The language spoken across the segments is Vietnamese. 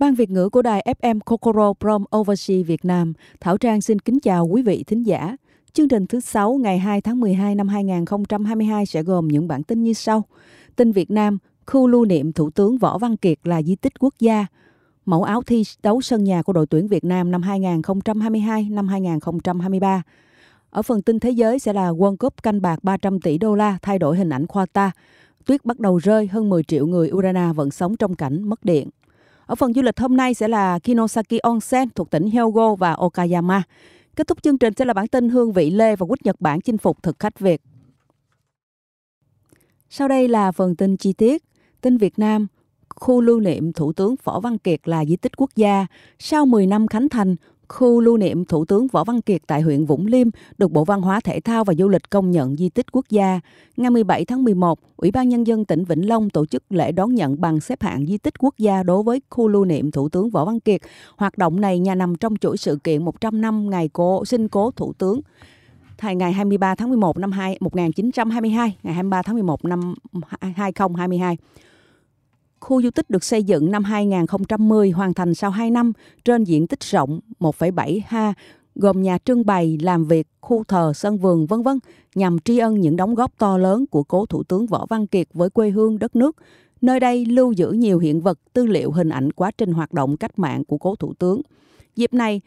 Ban Việt ngữ của đài FM Kokoro Prom Overseas Việt Nam, Thảo Trang xin kính chào quý vị thính giả. Chương trình thứ 6 ngày 2 tháng 12 năm 2022 sẽ gồm những bản tin như sau. Tin Việt Nam, khu lưu niệm Thủ tướng Võ Văn Kiệt là di tích quốc gia. Mẫu áo thi đấu sân nhà của đội tuyển Việt Nam năm 2022 năm 2023. Ở phần tin thế giới sẽ là World Cup canh bạc 300 tỷ đô la thay đổi hình ảnh Qatar. Tuyết bắt đầu rơi, hơn 10 triệu người Urana vẫn sống trong cảnh mất điện. Ở phần du lịch hôm nay sẽ là Kinosaki Onsen thuộc tỉnh Hyogo và Okayama. Kết thúc chương trình sẽ là bản tin Hương vị Lê và Quýt Nhật Bản chinh phục thực khách Việt. Sau đây là phần tin chi tiết. Tin Việt Nam, khu lưu niệm Thủ tướng Võ Văn Kiệt là di tích quốc gia. Sau 10 năm khánh thành, khu lưu niệm Thủ tướng Võ Văn Kiệt tại huyện Vũng Liêm được Bộ Văn hóa Thể thao và Du lịch công nhận di tích quốc gia. Ngày 17 tháng 11, Ủy ban Nhân dân tỉnh Vĩnh Long tổ chức lễ đón nhận bằng xếp hạng di tích quốc gia đối với khu lưu niệm Thủ tướng Võ Văn Kiệt. Hoạt động này nhà nằm trong chuỗi sự kiện 100 năm ngày cố sinh cố Thủ tướng Thời ngày 23 tháng 11 năm 2, 1922, ngày 23 tháng 11 năm 2022. Khu du tích được xây dựng năm 2010 hoàn thành sau 2 năm trên diện tích rộng 1,7 ha gồm nhà trưng bày, làm việc, khu thờ, sân vườn vân vân nhằm tri ân những đóng góp to lớn của cố thủ tướng Võ Văn Kiệt với quê hương đất nước. Nơi đây lưu giữ nhiều hiện vật, tư liệu hình ảnh quá trình hoạt động cách mạng của cố thủ tướng. Dịp này,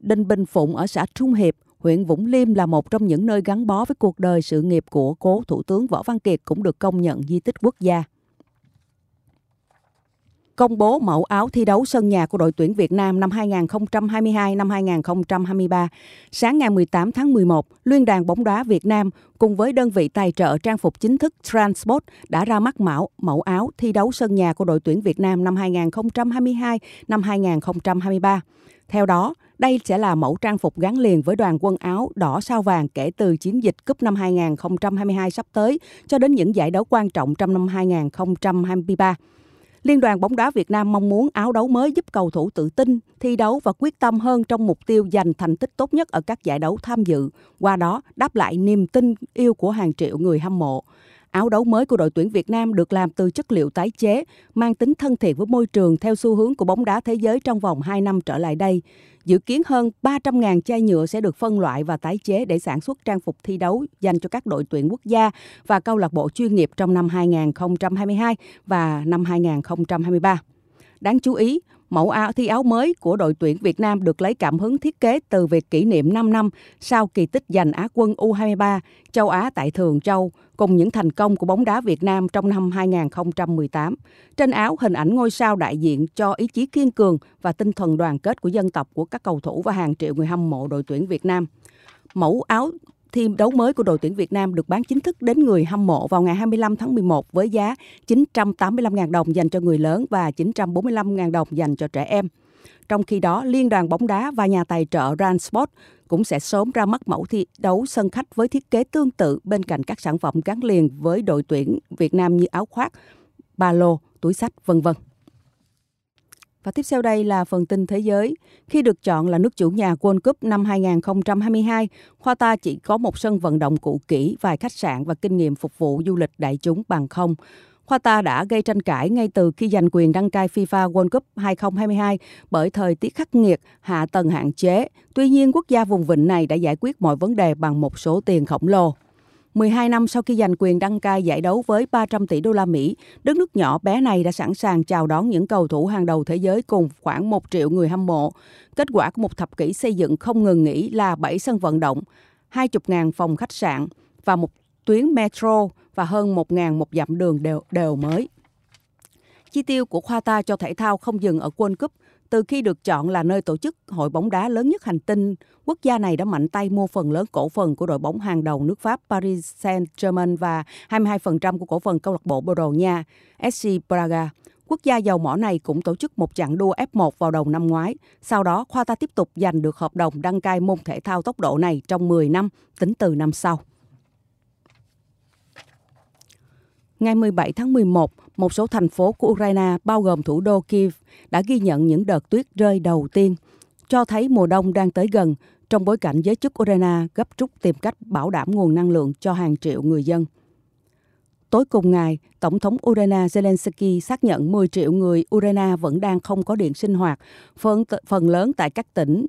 Đình Bình Phụng ở xã Trung Hiệp, huyện Vũng Liêm là một trong những nơi gắn bó với cuộc đời sự nghiệp của cố thủ tướng Võ Văn Kiệt cũng được công nhận di tích quốc gia công bố mẫu áo thi đấu sân nhà của đội tuyển Việt Nam năm 2022 năm 2023. Sáng ngày 18 tháng 11, Liên đoàn bóng đá Việt Nam cùng với đơn vị tài trợ trang phục chính thức Transport đã ra mắt mẫu mẫu áo thi đấu sân nhà của đội tuyển Việt Nam năm 2022 năm 2023. Theo đó, đây sẽ là mẫu trang phục gắn liền với đoàn quân áo đỏ sao vàng kể từ chiến dịch cúp năm 2022 sắp tới cho đến những giải đấu quan trọng trong năm 2023. Liên đoàn bóng đá Việt Nam mong muốn áo đấu mới giúp cầu thủ tự tin, thi đấu và quyết tâm hơn trong mục tiêu giành thành tích tốt nhất ở các giải đấu tham dự, qua đó đáp lại niềm tin yêu của hàng triệu người hâm mộ. Áo đấu mới của đội tuyển Việt Nam được làm từ chất liệu tái chế, mang tính thân thiện với môi trường theo xu hướng của bóng đá thế giới trong vòng 2 năm trở lại đây. Dự kiến hơn 300.000 chai nhựa sẽ được phân loại và tái chế để sản xuất trang phục thi đấu dành cho các đội tuyển quốc gia và câu lạc bộ chuyên nghiệp trong năm 2022 và năm 2023. Đáng chú ý, mẫu áo thi áo mới của đội tuyển Việt Nam được lấy cảm hứng thiết kế từ việc kỷ niệm 5 năm sau kỳ tích giành Á quân U23 châu Á tại Thường Châu cùng những thành công của bóng đá Việt Nam trong năm 2018. Trên áo hình ảnh ngôi sao đại diện cho ý chí kiên cường và tinh thần đoàn kết của dân tộc của các cầu thủ và hàng triệu người hâm mộ đội tuyển Việt Nam. Mẫu áo thêm đấu mới của đội tuyển Việt Nam được bán chính thức đến người hâm mộ vào ngày 25 tháng 11 với giá 985.000 đồng dành cho người lớn và 945.000 đồng dành cho trẻ em. Trong khi đó, Liên đoàn bóng đá và nhà tài trợ Ransport cũng sẽ sớm ra mắt mẫu thi đấu sân khách với thiết kế tương tự bên cạnh các sản phẩm gắn liền với đội tuyển Việt Nam như áo khoác, ba lô, túi sách, vân vân. Và tiếp theo đây là phần tin thế giới. Khi được chọn là nước chủ nhà World Cup năm 2022, Khoa ta chỉ có một sân vận động cũ kỹ, vài khách sạn và kinh nghiệm phục vụ du lịch đại chúng bằng không. Khoa ta đã gây tranh cãi ngay từ khi giành quyền đăng cai FIFA World Cup 2022 bởi thời tiết khắc nghiệt, hạ tầng hạn chế. Tuy nhiên, quốc gia vùng vịnh này đã giải quyết mọi vấn đề bằng một số tiền khổng lồ. 12 năm sau khi giành quyền đăng cai giải đấu với 300 tỷ đô la Mỹ, đất nước nhỏ bé này đã sẵn sàng chào đón những cầu thủ hàng đầu thế giới cùng khoảng 1 triệu người hâm mộ. Kết quả của một thập kỷ xây dựng không ngừng nghỉ là 7 sân vận động, 20.000 phòng khách sạn và một tuyến metro và hơn 1.000 một dặm đường đều, đều mới. Chi tiêu của khoa ta cho thể thao không dừng ở World Cup. Từ khi được chọn là nơi tổ chức hội bóng đá lớn nhất hành tinh, quốc gia này đã mạnh tay mua phần lớn cổ phần của đội bóng hàng đầu nước Pháp Paris Saint-Germain và 22% của cổ phần câu lạc bộ Bồ Đào Nha SC Braga. Quốc gia giàu mỏ này cũng tổ chức một chặng đua F1 vào đầu năm ngoái. Sau đó, Khoa ta tiếp tục giành được hợp đồng đăng cai môn thể thao tốc độ này trong 10 năm, tính từ năm sau. Ngày 17 tháng 11, một số thành phố của Ukraine, bao gồm thủ đô Kiev, đã ghi nhận những đợt tuyết rơi đầu tiên, cho thấy mùa đông đang tới gần trong bối cảnh giới chức Ukraine gấp rút tìm cách bảo đảm nguồn năng lượng cho hàng triệu người dân. tối cùng ngày, Tổng thống Ukraine Zelensky xác nhận 10 triệu người Ukraine vẫn đang không có điện sinh hoạt, phần, phần lớn tại các tỉnh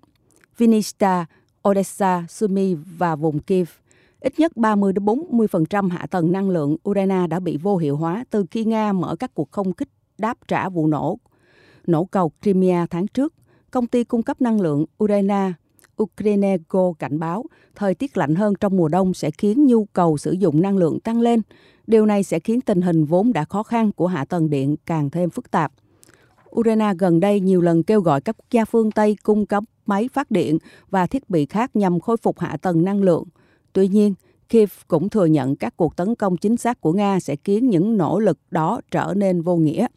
Vinnytsia, Odessa, Sumy và vùng Kiev. Ít nhất 30 đến 40% hạ tầng năng lượng Ukraine đã bị vô hiệu hóa từ khi Nga mở các cuộc không kích đáp trả vụ nổ nổ cầu Crimea tháng trước. Công ty cung cấp năng lượng Ukraine Ukrainego cảnh báo thời tiết lạnh hơn trong mùa đông sẽ khiến nhu cầu sử dụng năng lượng tăng lên. Điều này sẽ khiến tình hình vốn đã khó khăn của hạ tầng điện càng thêm phức tạp. Ukraine gần đây nhiều lần kêu gọi các quốc gia phương Tây cung cấp máy phát điện và thiết bị khác nhằm khôi phục hạ tầng năng lượng. Tuy nhiên, Kiev cũng thừa nhận các cuộc tấn công chính xác của Nga sẽ khiến những nỗ lực đó trở nên vô nghĩa.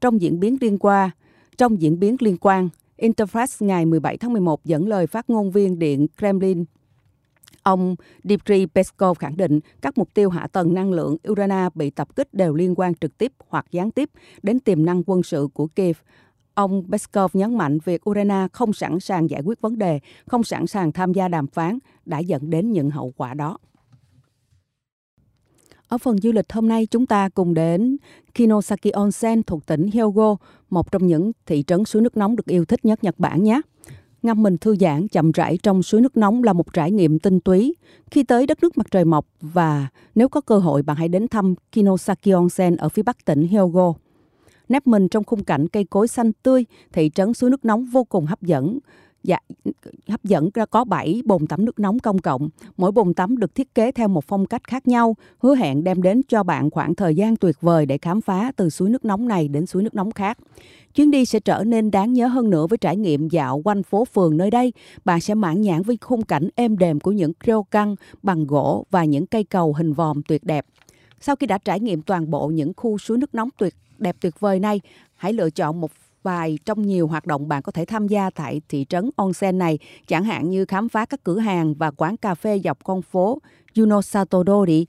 Trong diễn biến liên quan, trong diễn biến liên quan, Interfax ngày 17 tháng 11 dẫn lời phát ngôn viên Điện Kremlin Ông Dmitry Peskov khẳng định các mục tiêu hạ tầng năng lượng Ukraine bị tập kích đều liên quan trực tiếp hoặc gián tiếp đến tiềm năng quân sự của Kiev. Ông Peskov nhấn mạnh việc Ukraine không sẵn sàng giải quyết vấn đề, không sẵn sàng tham gia đàm phán đã dẫn đến những hậu quả đó. Ở phần du lịch hôm nay chúng ta cùng đến Kinosaki Onsen thuộc tỉnh Hyogo, một trong những thị trấn suối nước nóng được yêu thích nhất Nhật Bản nhé. Ngâm mình thư giãn chậm rãi trong suối nước nóng là một trải nghiệm tinh túy. Khi tới đất nước mặt trời mọc và nếu có cơ hội bạn hãy đến thăm Kinosaki Onsen ở phía bắc tỉnh Hyogo. Nép mình trong khung cảnh cây cối xanh tươi, thị trấn suối nước nóng vô cùng hấp dẫn dạ, hấp dẫn có 7 bồn tắm nước nóng công cộng. Mỗi bồn tắm được thiết kế theo một phong cách khác nhau, hứa hẹn đem đến cho bạn khoảng thời gian tuyệt vời để khám phá từ suối nước nóng này đến suối nước nóng khác. Chuyến đi sẽ trở nên đáng nhớ hơn nữa với trải nghiệm dạo quanh phố phường nơi đây. Bạn sẽ mãn nhãn với khung cảnh êm đềm của những rêu bằng gỗ và những cây cầu hình vòm tuyệt đẹp. Sau khi đã trải nghiệm toàn bộ những khu suối nước nóng tuyệt đẹp tuyệt vời này, hãy lựa chọn một vài trong nhiều hoạt động bạn có thể tham gia tại thị trấn onsen này, chẳng hạn như khám phá các cửa hàng và quán cà phê dọc con phố Yunosatodori.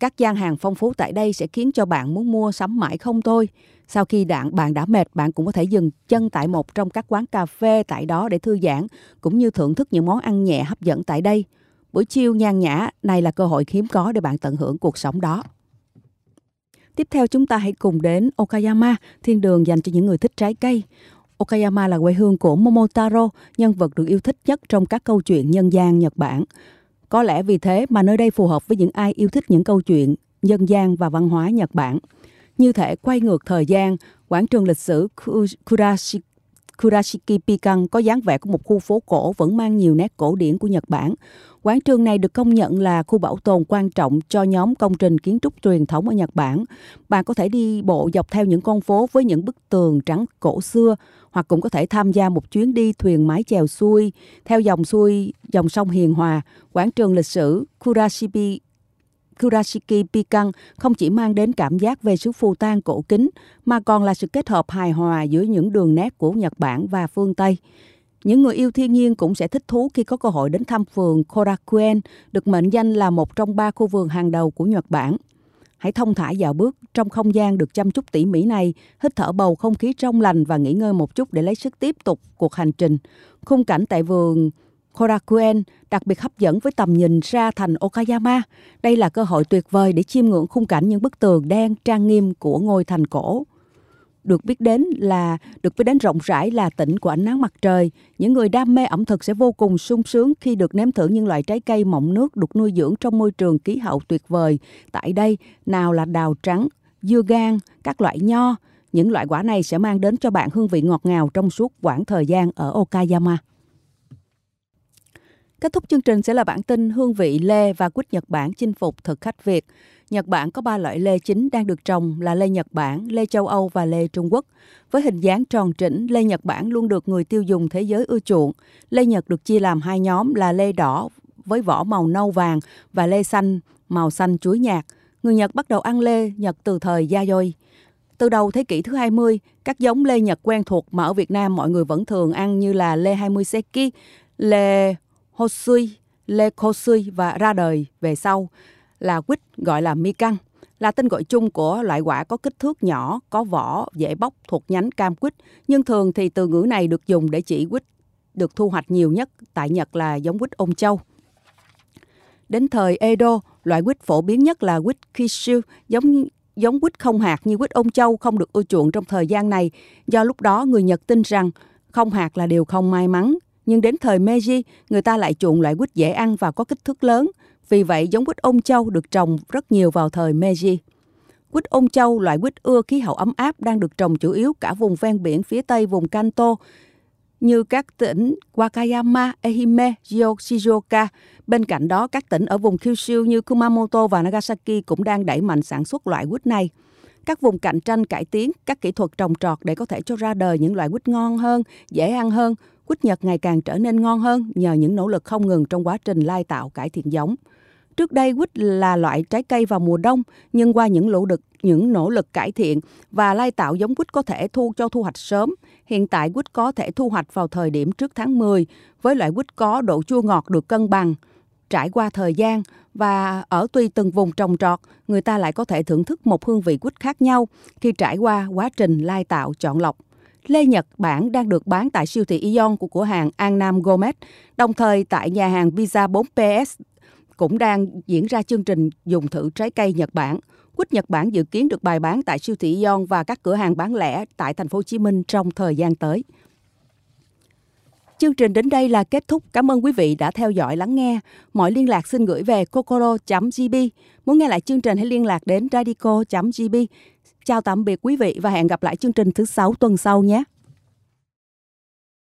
Các gian hàng phong phú tại đây sẽ khiến cho bạn muốn mua sắm mãi không thôi. Sau khi đạn bạn đã mệt, bạn cũng có thể dừng chân tại một trong các quán cà phê tại đó để thư giãn, cũng như thưởng thức những món ăn nhẹ hấp dẫn tại đây. Buổi chiều nhàn nhã này là cơ hội hiếm có để bạn tận hưởng cuộc sống đó. Tiếp theo chúng ta hãy cùng đến Okayama, thiên đường dành cho những người thích trái cây. Okayama là quê hương của Momotaro, nhân vật được yêu thích nhất trong các câu chuyện nhân gian Nhật Bản. Có lẽ vì thế mà nơi đây phù hợp với những ai yêu thích những câu chuyện dân gian và văn hóa Nhật Bản. Như thể quay ngược thời gian, quảng trường lịch sử Kurashiki Kurashiki Pikan có dáng vẻ của một khu phố cổ vẫn mang nhiều nét cổ điển của Nhật Bản. Quán trường này được công nhận là khu bảo tồn quan trọng cho nhóm công trình kiến trúc truyền thống ở Nhật Bản. Bạn có thể đi bộ dọc theo những con phố với những bức tường trắng cổ xưa, hoặc cũng có thể tham gia một chuyến đi thuyền mái chèo xuôi theo dòng xuôi, dòng sông Hiền Hòa. Quán trường lịch sử Kurashiki Kurashiki Pikan không chỉ mang đến cảm giác về sự phù tang cổ kính mà còn là sự kết hợp hài hòa giữa những đường nét của Nhật Bản và phương Tây. Những người yêu thiên nhiên cũng sẽ thích thú khi có cơ hội đến thăm vườn Korakuen, được mệnh danh là một trong ba khu vườn hàng đầu của Nhật Bản. Hãy thông thả dạo bước trong không gian được chăm chút tỉ mỉ này, hít thở bầu không khí trong lành và nghỉ ngơi một chút để lấy sức tiếp tục cuộc hành trình. Khung cảnh tại vườn Korakuen đặc biệt hấp dẫn với tầm nhìn ra thành Okayama. Đây là cơ hội tuyệt vời để chiêm ngưỡng khung cảnh những bức tường đen trang nghiêm của ngôi thành cổ. Được biết đến là được biết đến rộng rãi là tỉnh của ánh nắng mặt trời. Những người đam mê ẩm thực sẽ vô cùng sung sướng khi được nếm thử những loại trái cây mọng nước được nuôi dưỡng trong môi trường khí hậu tuyệt vời. Tại đây, nào là đào trắng, dưa gan, các loại nho. Những loại quả này sẽ mang đến cho bạn hương vị ngọt ngào trong suốt quãng thời gian ở Okayama. Kết thúc chương trình sẽ là bản tin hương vị lê và quýt Nhật Bản chinh phục thực khách Việt. Nhật Bản có ba loại lê chính đang được trồng là lê Nhật Bản, lê châu Âu và lê Trung Quốc. Với hình dáng tròn trĩnh, lê Nhật Bản luôn được người tiêu dùng thế giới ưa chuộng. Lê Nhật được chia làm hai nhóm là lê đỏ với vỏ màu nâu vàng và lê xanh màu xanh chuối nhạt. Người Nhật bắt đầu ăn lê Nhật từ thời Yayoi. Từ đầu thế kỷ thứ 20, các giống lê Nhật quen thuộc mà ở Việt Nam mọi người vẫn thường ăn như là lê 20 Seki, lê Hosui, Lê Kosui và ra đời về sau là quýt gọi là mi căng là tên gọi chung của loại quả có kích thước nhỏ, có vỏ, dễ bóc thuộc nhánh cam quýt. Nhưng thường thì từ ngữ này được dùng để chỉ quýt được thu hoạch nhiều nhất tại Nhật là giống quýt ôn châu. Đến thời Edo, loại quýt phổ biến nhất là quýt Kishu, giống giống quýt không hạt như quýt ôn châu không được ưa chuộng trong thời gian này, do lúc đó người Nhật tin rằng không hạt là điều không may mắn. Nhưng đến thời Meiji, người ta lại chuộng loại quýt dễ ăn và có kích thước lớn. Vì vậy, giống quýt ôn châu được trồng rất nhiều vào thời Meiji. Quýt ôn châu, loại quýt ưa khí hậu ấm áp đang được trồng chủ yếu cả vùng ven biển phía tây vùng Kanto, như các tỉnh Wakayama, Ehime, Shizuoka. Bên cạnh đó, các tỉnh ở vùng Kyushu như Kumamoto và Nagasaki cũng đang đẩy mạnh sản xuất loại quýt này. Các vùng cạnh tranh cải tiến các kỹ thuật trồng trọt để có thể cho ra đời những loại quýt ngon hơn, dễ ăn hơn. Quýt Nhật ngày càng trở nên ngon hơn nhờ những nỗ lực không ngừng trong quá trình lai tạo cải thiện giống. Trước đây quýt là loại trái cây vào mùa đông, nhưng qua những nỗ lực những nỗ lực cải thiện và lai tạo giống quýt có thể thu cho thu hoạch sớm. Hiện tại quýt có thể thu hoạch vào thời điểm trước tháng 10 với loại quýt có độ chua ngọt được cân bằng. Trải qua thời gian và ở tùy từng vùng trồng trọt, người ta lại có thể thưởng thức một hương vị quýt khác nhau khi trải qua quá trình lai tạo chọn lọc. Lê Nhật Bản đang được bán tại siêu thị Ion của cửa hàng An Nam Gomez, đồng thời tại nhà hàng Pizza 4PS cũng đang diễn ra chương trình dùng thử trái cây Nhật Bản. Quýt Nhật Bản dự kiến được bày bán tại siêu thị Ion và các cửa hàng bán lẻ tại thành phố Hồ Chí Minh trong thời gian tới. Chương trình đến đây là kết thúc. Cảm ơn quý vị đã theo dõi lắng nghe. Mọi liên lạc xin gửi về kokoro.gb. Muốn nghe lại chương trình hãy liên lạc đến radico.gb. Chào tạm biệt quý vị và hẹn gặp lại chương trình thứ sáu tuần sau nhé.